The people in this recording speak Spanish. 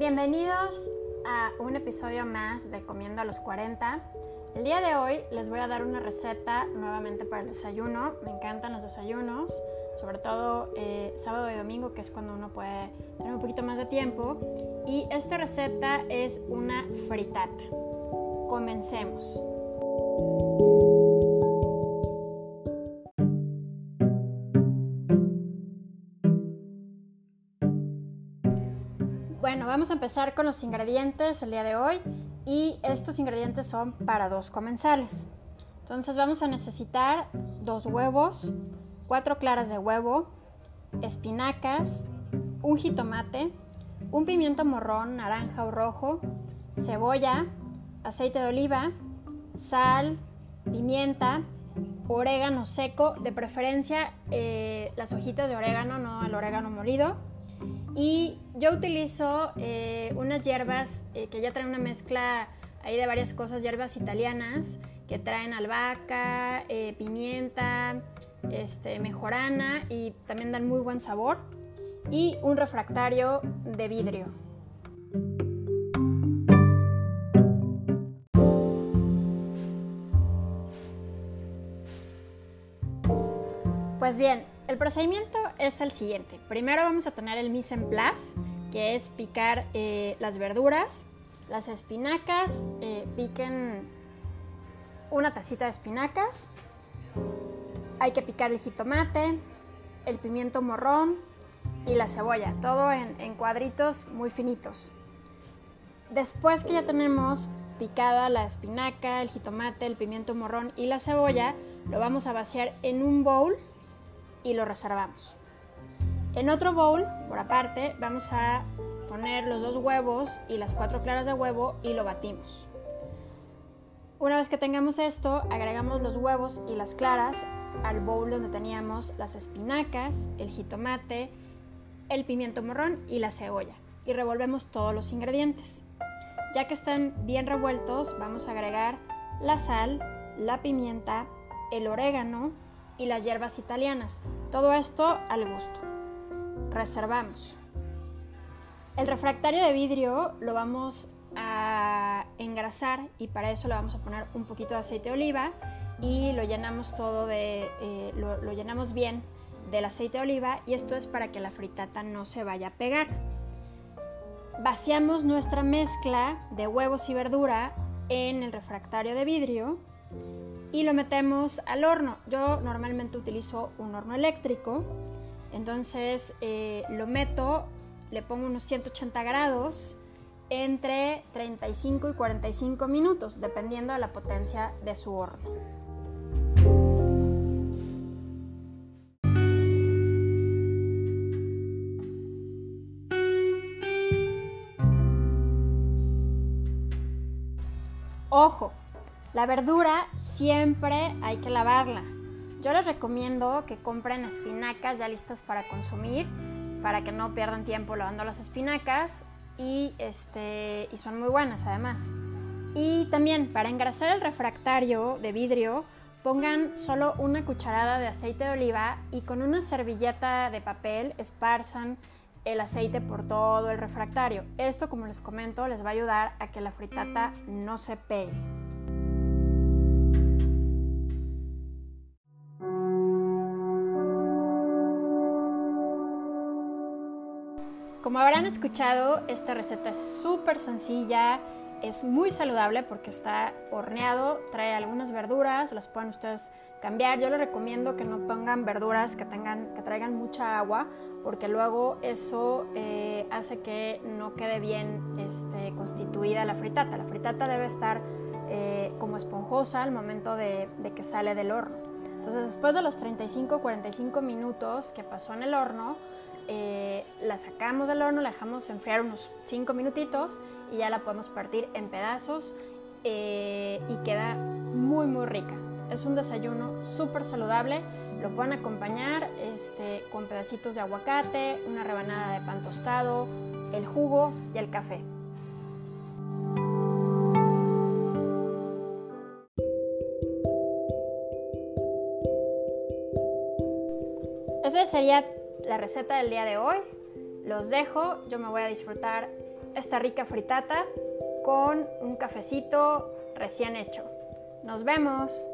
Bienvenidos a un episodio más de Comiendo a los 40. El día de hoy les voy a dar una receta nuevamente para el desayuno. Me encantan los desayunos, sobre todo eh, sábado y domingo, que es cuando uno puede tener un poquito más de tiempo. Y esta receta es una fritata. Comencemos. Bueno, vamos a empezar con los ingredientes el día de hoy y estos ingredientes son para dos comensales. Entonces vamos a necesitar dos huevos, cuatro claras de huevo, espinacas, un jitomate, un pimiento morrón, naranja o rojo, cebolla, aceite de oliva, sal, pimienta, orégano seco, de preferencia eh, las hojitas de orégano, no el orégano molido y yo utilizo eh, unas hierbas eh, que ya traen una mezcla ahí de varias cosas, hierbas italianas que traen albahaca, eh, pimienta, este, mejorana y también dan muy buen sabor. Y un refractario de vidrio. Pues bien, el procedimiento es el siguiente. Primero vamos a tener el mise en place, que es picar eh, las verduras, las espinacas, eh, piquen una tacita de espinacas. Hay que picar el jitomate, el pimiento morrón y la cebolla, todo en, en cuadritos muy finitos. Después que ya tenemos picada la espinaca, el jitomate, el pimiento morrón y la cebolla, lo vamos a vaciar en un bowl y lo reservamos. En otro bowl, por aparte, vamos a poner los dos huevos y las cuatro claras de huevo y lo batimos. Una vez que tengamos esto, agregamos los huevos y las claras al bowl donde teníamos las espinacas, el jitomate, el pimiento morrón y la cebolla y revolvemos todos los ingredientes. Ya que están bien revueltos, vamos a agregar la sal, la pimienta, el orégano, y las hierbas italianas. Todo esto al gusto. Reservamos. El refractario de vidrio lo vamos a engrasar y para eso le vamos a poner un poquito de aceite de oliva y lo llenamos todo de, eh, lo, llenamos bien del aceite de oliva y esto es para que la fritata no se vaya a pegar. Vaciamos nuestra mezcla de huevos y verdura en el refractario de vidrio y lo metemos al horno. Yo normalmente utilizo un horno eléctrico, entonces eh, lo meto, le pongo unos 180 grados entre 35 y 45 minutos, dependiendo de la potencia de su horno. Ojo, la verdura siempre hay que lavarla. Yo les recomiendo que compren espinacas ya listas para consumir, para que no pierdan tiempo lavando las espinacas y, este, y son muy buenas además. Y también para engrasar el refractario de vidrio, pongan solo una cucharada de aceite de oliva y con una servilleta de papel esparzan el aceite por todo el refractario. Esto, como les comento, les va a ayudar a que la fritata no se pegue. Como habrán escuchado, esta receta es súper sencilla, es muy saludable porque está horneado, trae algunas verduras, las pueden ustedes cambiar. Yo les recomiendo que no pongan verduras que, tengan, que traigan mucha agua porque luego eso eh, hace que no quede bien este, constituida la fritata. La fritata debe estar eh, como esponjosa al momento de, de que sale del horno. Entonces después de los 35-45 minutos que pasó en el horno, eh, la sacamos del horno, la dejamos enfriar unos 5 minutitos y ya la podemos partir en pedazos eh, y queda muy muy rica. Es un desayuno súper saludable, lo pueden acompañar este, con pedacitos de aguacate, una rebanada de pan tostado, el jugo y el café. Ese sería la receta del día de hoy. Los dejo, yo me voy a disfrutar esta rica fritata con un cafecito recién hecho. Nos vemos.